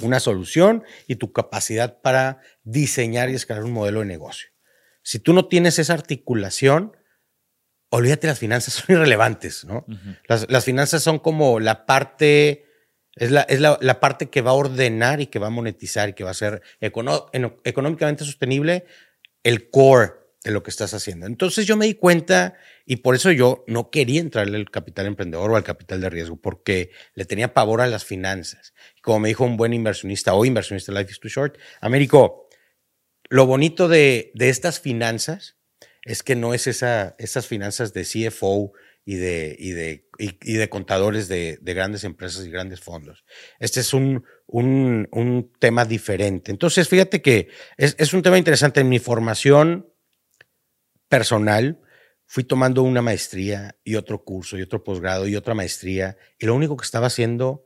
una solución y tu capacidad para diseñar y escalar un modelo de negocio. Si tú no tienes esa articulación, olvídate, las finanzas (laughs) son irrelevantes, ¿no? las, finanzas son como la parte, es, la, es la, parte que va a ordenar y que va a monetizar y que va a ser económicamente sostenible el core de lo que estás haciendo. Entonces yo me di cuenta y por eso yo no quería entrarle al capital emprendedor o al capital de riesgo, porque le tenía pavor a las finanzas. Como me dijo un buen inversionista o inversionista Life is Too Short, Américo, lo bonito de, de estas finanzas es que no es esa, esas finanzas de CFO y de, y de, y, de contadores de, de, grandes empresas y grandes fondos. Este es un, un, un tema diferente. Entonces, fíjate que es, es, un tema interesante. En mi formación personal, fui tomando una maestría y otro curso y otro posgrado y otra maestría. Y lo único que estaba haciendo,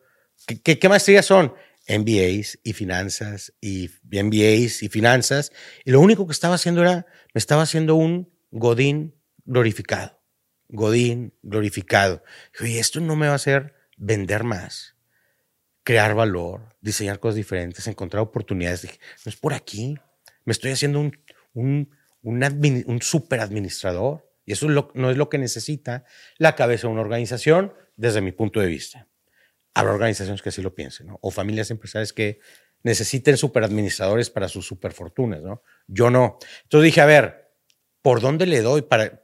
¿qué, qué maestrías son? MBAs y finanzas y MBAs y finanzas. Y lo único que estaba haciendo era, me estaba haciendo un Godín glorificado. Godín glorificado. Y esto no me va a hacer vender más, crear valor, diseñar cosas diferentes, encontrar oportunidades. Dije, no es por aquí. Me estoy haciendo un, un, un, super administrador. Y eso no es lo que necesita la cabeza de una organización desde mi punto de vista. Habrá organizaciones que así lo piensen, ¿no? O familias empresariales que necesiten superadministradores para sus superfortunas, ¿no? Yo no. Entonces dije, a ver, ¿por dónde le doy? Para,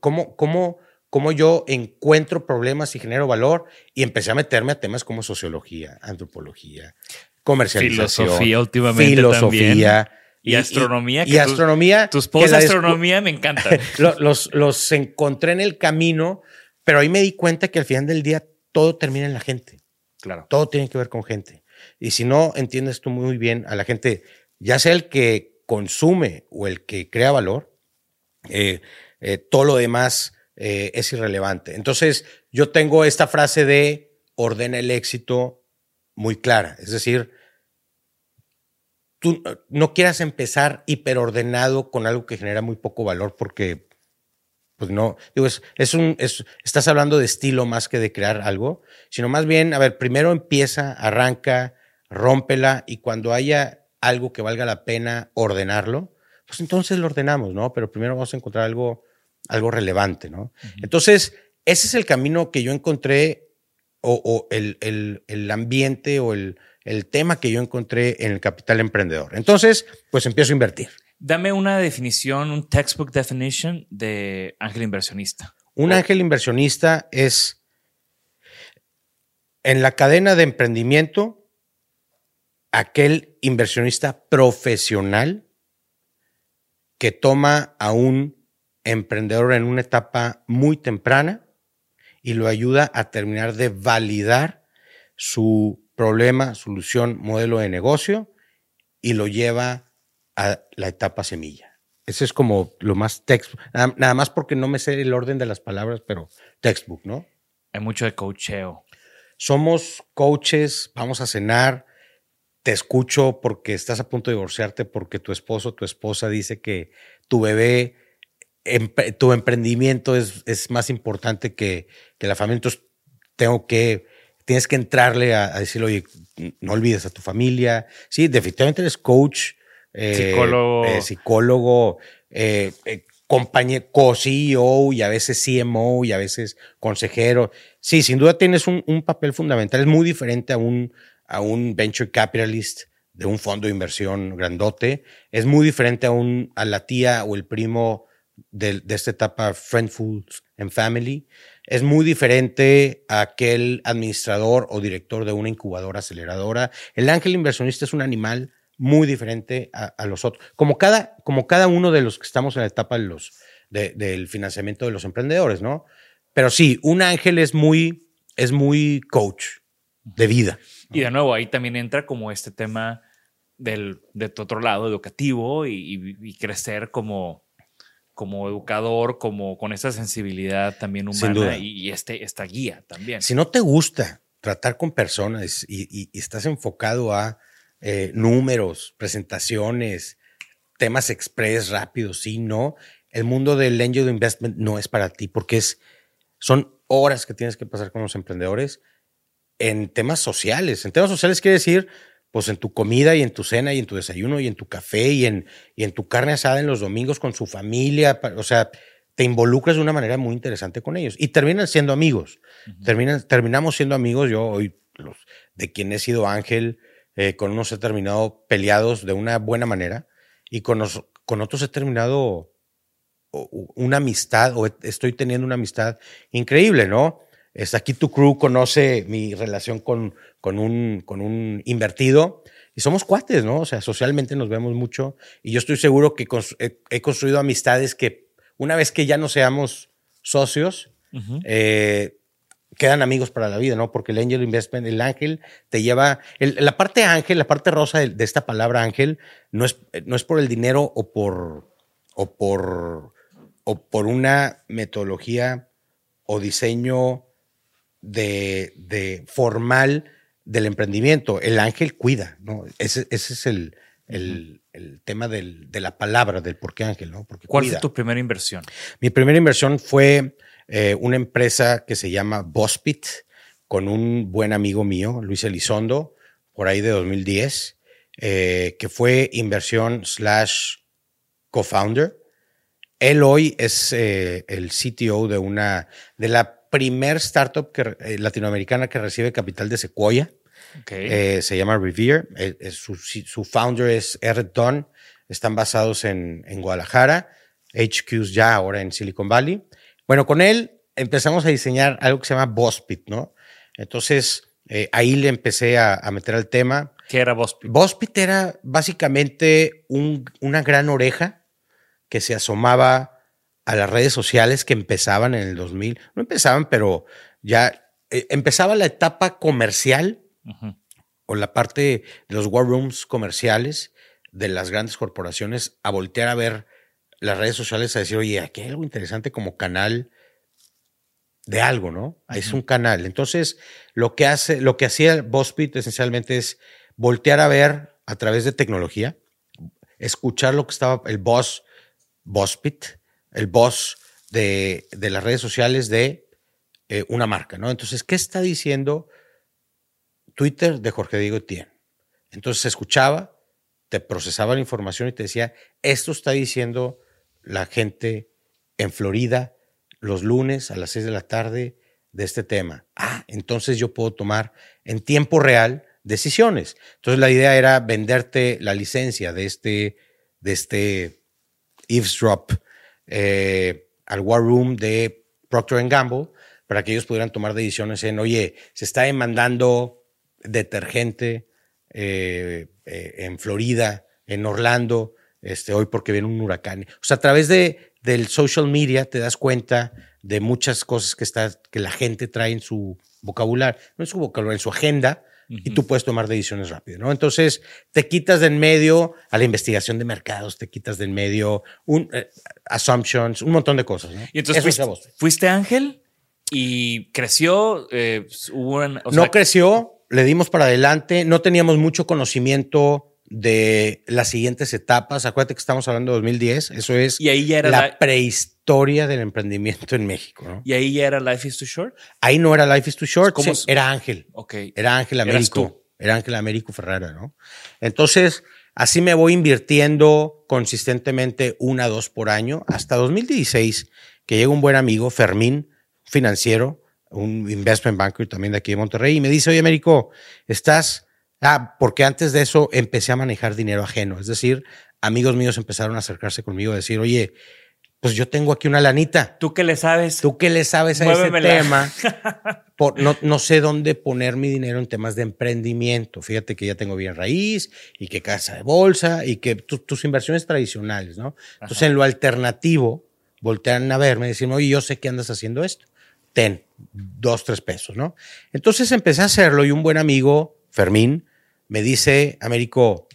¿cómo, cómo, ¿Cómo yo encuentro problemas y genero valor? Y empecé a meterme a temas como sociología, antropología, comercialización, filosofía últimamente filosofía. Y, astronomía. y, astronomía. Tus posts de astronomía me encantan. (laughs) los, los encontré en el camino, pero ahí me di cuenta que al final del día todo termina en la gente. Claro. Todo tiene que ver con gente. Y si no entiendes tú muy bien a la gente, ya sea el que consume o el que crea valor, eh, eh, todo lo demás eh, es irrelevante. Entonces, yo tengo esta frase de ordena el éxito muy clara. Es decir, tú no quieras empezar hiperordenado con algo que genera muy poco valor porque pues no, digo, es, un, estás hablando de estilo más que de crear algo, sino más bien, a ver, primero empieza, arranca, rómpela y cuando haya algo que valga la pena ordenarlo, pues entonces lo ordenamos, ¿no? Pero primero vamos a encontrar algo, algo relevante, ¿no? Entonces, ese es el camino que yo encontré o, el, el, ambiente o el, el tema que yo encontré en el capital emprendedor. Entonces, pues empiezo a invertir. Dame una definición, un textbook definition de ángel inversionista. Un ángel inversionista es en la cadena de emprendimiento aquel inversionista profesional que toma a un emprendedor en una etapa muy temprana y lo ayuda a terminar de validar su problema, solución, modelo de negocio y lo lleva a la etapa semilla. Ese es como lo más textbook. Nada, nada más porque no me sé el orden de las palabras, pero textbook, ¿no? Hay mucho de coacheo. Somos coaches, vamos a cenar, te escucho porque estás a punto de divorciarte, porque tu esposo, tu esposa dice que tu bebé, empre- tu emprendimiento es, es más importante que, que la familia. Entonces, tengo que, tienes que entrarle a, a decirle, oye, no olvides a tu familia. Sí, definitivamente eres coach, eh, Psicólogo. eh, psicólogo, eh, eh, compañe- co-CEO y a veces CMO y a veces consejero. Sí, sin duda tienes un, un papel fundamental. Es muy diferente a un, a un venture capitalist de un fondo de inversión grandote. Es muy diferente a, un, a la tía o el primo de, de esta etapa Friendfuls and Family. Es muy diferente a aquel administrador o director de una incubadora aceleradora. El ángel inversionista es un animal muy diferente a, a los otros. Como cada, como cada uno de los que estamos en la etapa de los, de- del financiamiento de los emprendedores, ¿no? Pero sí, un ángel es muy, es muy coach de vida. Y de nuevo, ahí también entra como este tema del, de tu otro lado, educativo y, y- y crecer como, como educador, como con esa sensibilidad también humana y, y este, esta guía también. Si no te gusta tratar con personas y, y- y estás enfocado a eh, números, presentaciones, temas express, rápidos, sí, no, el mundo del angel investment no es para ti porque es, son horas que tienes que pasar con los emprendedores en temas sociales. En temas sociales quiere decir, pues en tu comida y en tu cena y en tu desayuno y en tu café y en, y en tu carne asada en los domingos con su familia. O sea, te involucras de una manera muy interesante con ellos y terminan siendo amigos. Terminan, terminamos siendo amigos. Yo hoy, los, de quien he sido ángel, eh, con unos he terminado peleados de una buena manera y con, los- con otros he terminado una amistad o estoy teniendo una amistad increíble, ¿no? Está aquí tu crew conoce mi relación con, con, un, con un invertido y somos cuates, ¿no? O sea, socialmente nos vemos mucho y yo estoy seguro que he, construido amistades que una vez que ya no seamos socios, eh, quedan amigos para la vida, ¿no? Porque el angel investment, el ángel, te lleva. el- la parte ángel, la parte rosa de, de esta palabra ángel, no es, no es por el dinero o por. o por. o por una metodología o diseño de, de formal del emprendimiento. El ángel cuida, ¿no? Ese, ese es el, el- el tema del- de la palabra, del por qué ángel, ¿no? Porque ¿Cuál cuida. fue tu primera inversión? Mi primera inversión fue eh, una empresa que se llama Bospit con un buen amigo mío, Luis Elizondo, por ahí de 2010, eh, que fue inversión slash co-founder. Él hoy es eh, el CTO de una de la primer startup que, eh, latinoamericana que recibe capital de Sequoia. Ok. Eh, se llama Revere. Su, su founder es Eric Dunn. Están basados en, en Guadalajara. HQs ya ahora en Silicon Valley. Bueno, con él empezamos a diseñar algo que se llama Bospit, ¿no? Entonces, eh, ahí le empecé a, a meter al tema. ¿Qué era Bospit? Bospit era básicamente un- una gran oreja que se asomaba a las redes sociales que empezaban en el 2000. No empezaban, pero ya eh, empezaba la etapa comercial o la parte de los war rooms comerciales de las grandes corporaciones a voltear a ver las redes sociales a decir, oye, aquí hay algo interesante como canal de algo, ¿no? Es un canal. Entonces, lo que hace, lo que hacía Bospit esencialmente es voltear a ver a través de tecnología, escuchar lo que estaba el boss Bospit, el boss de, de las redes sociales de eh, una marca, ¿no? Entonces, ¿qué está diciendo Twitter de Jorge Diego Etienne? Entonces se escuchaba, te procesaba la información y te decía, esto está diciendo la gente en Florida los lunes a las 6 de la tarde de este tema. Ah, entonces yo puedo tomar en tiempo real decisiones. Entonces la idea era venderte la licencia de este, de este eavesdrop eh, al War Room de Procter Gamble para que ellos pudieran tomar decisiones en, oye, se está demandando detergente eh, eh, en Florida, en Orlando, este, hoy porque viene un huracán. O sea, a través de, del social media te das cuenta de muchas cosas que, está, que la gente trae en su vocabulario, no en su vocabulario, en su agenda, y tú puedes tomar decisiones rápidas, ¿no? Entonces, te quitas de en medio a la investigación de mercados, te quitas de en medio un, eh, assumptions, un montón de cosas, ¿no? Y entonces fuiste, Ángel y creció. eh, hubo un- o no sea, creció, le dimos para adelante, no teníamos mucho conocimiento de las siguientes etapas. Acuérdate que estamos hablando de 2010, eso es Y ahí ya era la la- prehistoria del emprendimiento en México. ¿no? Y ahí ya era Life is Too Short. Ahí no era Life is Too Short, ¿Cómo sí, es? era Ángel. Ok. Era Ángel Américo. Era Ángel Américo Ferrara, ¿no? Entonces, así me voy invirtiendo consistentemente una, dos por año, hasta 2016, que llega un buen amigo, Fermín, financiero, un investment banker también de aquí de Monterrey, y me dice, oye, Américo, estás... Ah, porque antes de eso empecé a manejar dinero ajeno. Es decir, amigos míos empezaron a acercarse conmigo a decir, oye, pues yo tengo aquí una lanita. ¿Tú qué le sabes? ¿Tú qué le sabes a Muévemela. ese tema? (laughs) Por- no, no sé dónde poner mi dinero en temas de emprendimiento. Fíjate que ya tengo bien raíz y que casa de bolsa y que tu- tus inversiones tradicionales, ¿no? Entonces, en lo alternativo, voltean a verme y decirme, oye, yo sé que andas haciendo esto. Ten, dos, tres pesos, ¿no? Entonces empecé a hacerlo y un buen amigo, Fermín, me dice, Américo,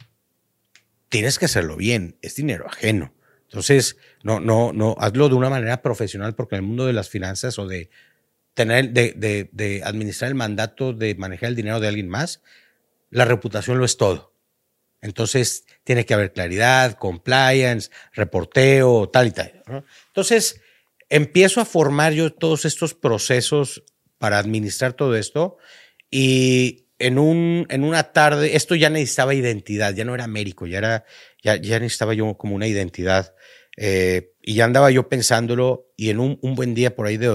tienes que hacerlo bien, es dinero ajeno. Entonces, no, no, no, hazlo de una manera profesional porque en el mundo de las finanzas o de tener, de, de, de administrar el mandato de manejar el dinero de alguien más, la reputación lo es todo. Entonces, tiene que haber claridad, compliance, reporteo, tal y tal. ¿no? Entonces, empiezo a formar yo todos estos procesos para administrar todo esto y en, un, en una tarde, esto ya necesitaba identidad, ya no era Américo, ya, era, ya, ya necesitaba yo como una identidad. eh, y ya andaba yo pensándolo y en un, un buen día por ahí de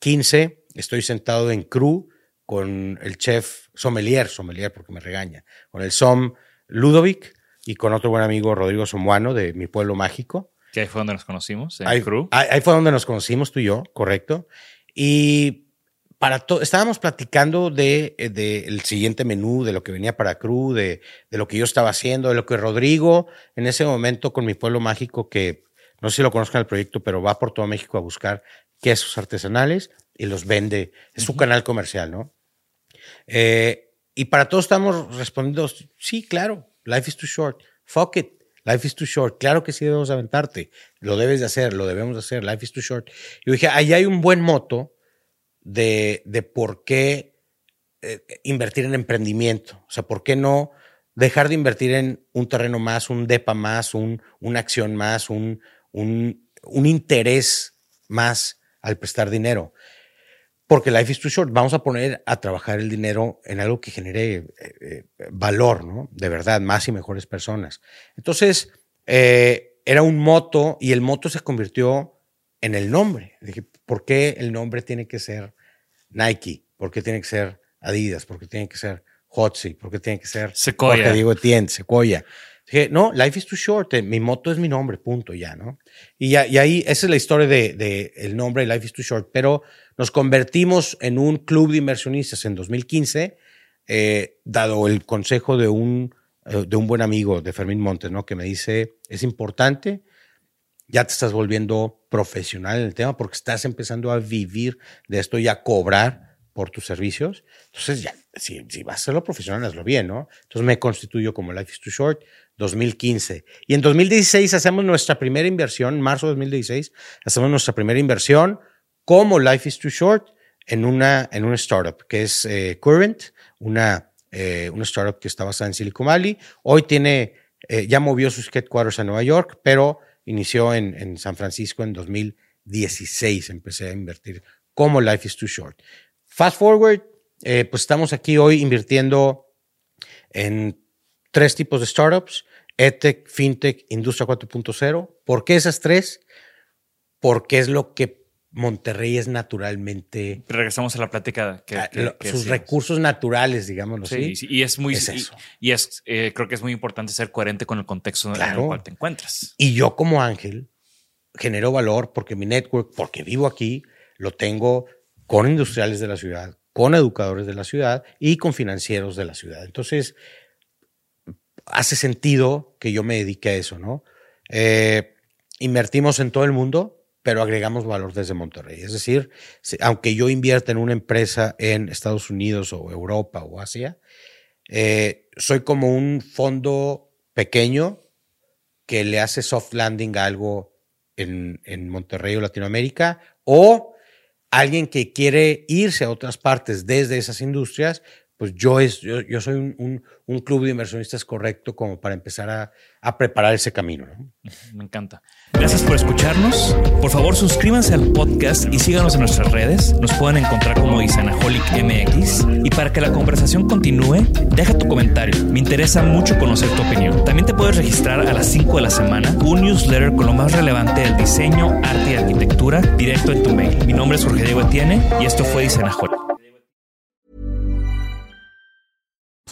2015 estoy sentado en crew con el chef sommelier, sommelier porque me regaña, con el som Ludovic y con otro buen amigo Rodrigo Somuano de Mi Pueblo Mágico. Que ahí fue donde nos conocimos, en Ahí, ahí- ahí fue donde nos conocimos tú y yo, correcto. Y para todo, estábamos platicando de, eh, de el siguiente menú, de lo que venía para Crew, de, de lo que yo estaba haciendo, de lo que Rodrigo en ese momento con mi pueblo mágico, que no sé si lo conozcan el proyecto, pero va por todo México a buscar quesos artesanales y los vende. Es su canal comercial, ¿no? Eh, y para todos estamos respondiendo, sí, claro, life is too short, fuck it, life is too short, claro que sí debemos aventarte, lo debes de hacer, lo debemos de hacer, life is too short. Y yo dije, ahí hay un buen moto de, de por qué eh, invertir en emprendimiento, o sea, por qué no dejar de invertir en un terreno más, un DEPA más, un, una acción más, un, un, un interés más al prestar dinero porque life is too short. Vamos a poner a trabajar el dinero en algo que genere eh, eh, valor, ¿no? De verdad, más y mejores personas. Entonces, era un moto y el moto se convirtió en el nombre. Dije, ¿por qué el nombre tiene que ser Nike? ¿Por qué tiene que ser Adidas? ¿Por qué tiene que ser Hotzi? ¿Por qué tiene que ser Sequoia. Jorge Diego Etienne, Sequoia? Dije, no, life is too short. eh, Mi moto es mi nombre, punto, ya, ¿no? Y, ya, y ahí, esa es la historia de, de el nombre Life is too short. Pero nos convertimos en un club de inversionistas en 2015, eh, dado el consejo de un, eh, de un buen amigo de Fermín Montes, ¿no? Que me dice, es importante, ya te estás volviendo profesional en el tema porque estás empezando a vivir de esto y a cobrar por tus servicios. Entonces, ya, si, si vas a hacerlo profesional, hazlo bien, ¿no? Entonces me constituyo como Life is Too Short 2015. Y en 2016 hacemos nuestra primera inversión, en marzo de 2016, hacemos nuestra primera inversión como Life is Too Short en una, en una startup que es eh, Current, una, eh, una startup que está basada en Silicon Valley. Hoy tiene, eh, ya movió sus headquarters a Nueva York, pero inició en, en San Francisco en 2016. Empecé a invertir como Life is Too Short. Fast forward, eh, pues estamos aquí hoy invirtiendo en tres tipos de startups, EdTech, FinTech, Industria 4.0. ¿Por qué esas tres? Porque es lo que Monterrey es naturalmente, Regresamos a la plática que, ah, que- lo- que sus recursos naturales, digámoslo Sí, así. sí, y es muy Es y- eso. y, es eh, creo que es muy importante ser coherente con el contexto en el cual te encuentras. Y yo como ángel genero valor porque mi network, porque vivo aquí, lo tengo con industriales de la ciudad, con educadores de la ciudad y con financieros de la ciudad. Entonces, hace sentido que yo me dedique a eso, ¿no? Eh, invertimos en todo el mundo, pero agregamos valor desde Monterrey. Es decir, aunque yo invierta en una empresa en Estados Unidos o Europa o Asia, eh, soy como un fondo pequeño que le hace soft landing a algo en, en Monterrey o Latinoamérica, o alguien que quiere irse a otras partes desde esas industrias, pues yo, es, yo, soy un, un, club de inversionistas correcto como para empezar a, a preparar ese camino. Me encanta. Gracias por escucharnos. Por favor, suscríbanse al podcast y síganos en nuestras redes. Nos pueden encontrar como Isanaholic MX. Y para que la conversación continúe, deja tu comentario. Me interesa mucho conocer tu opinión. También te puedes registrar a las 5 de la semana un newsletter con lo más relevante del diseño, arte y arquitectura directo en tu mail. Mi nombre es Jorge Diego Etienne y esto fue Isanaholic.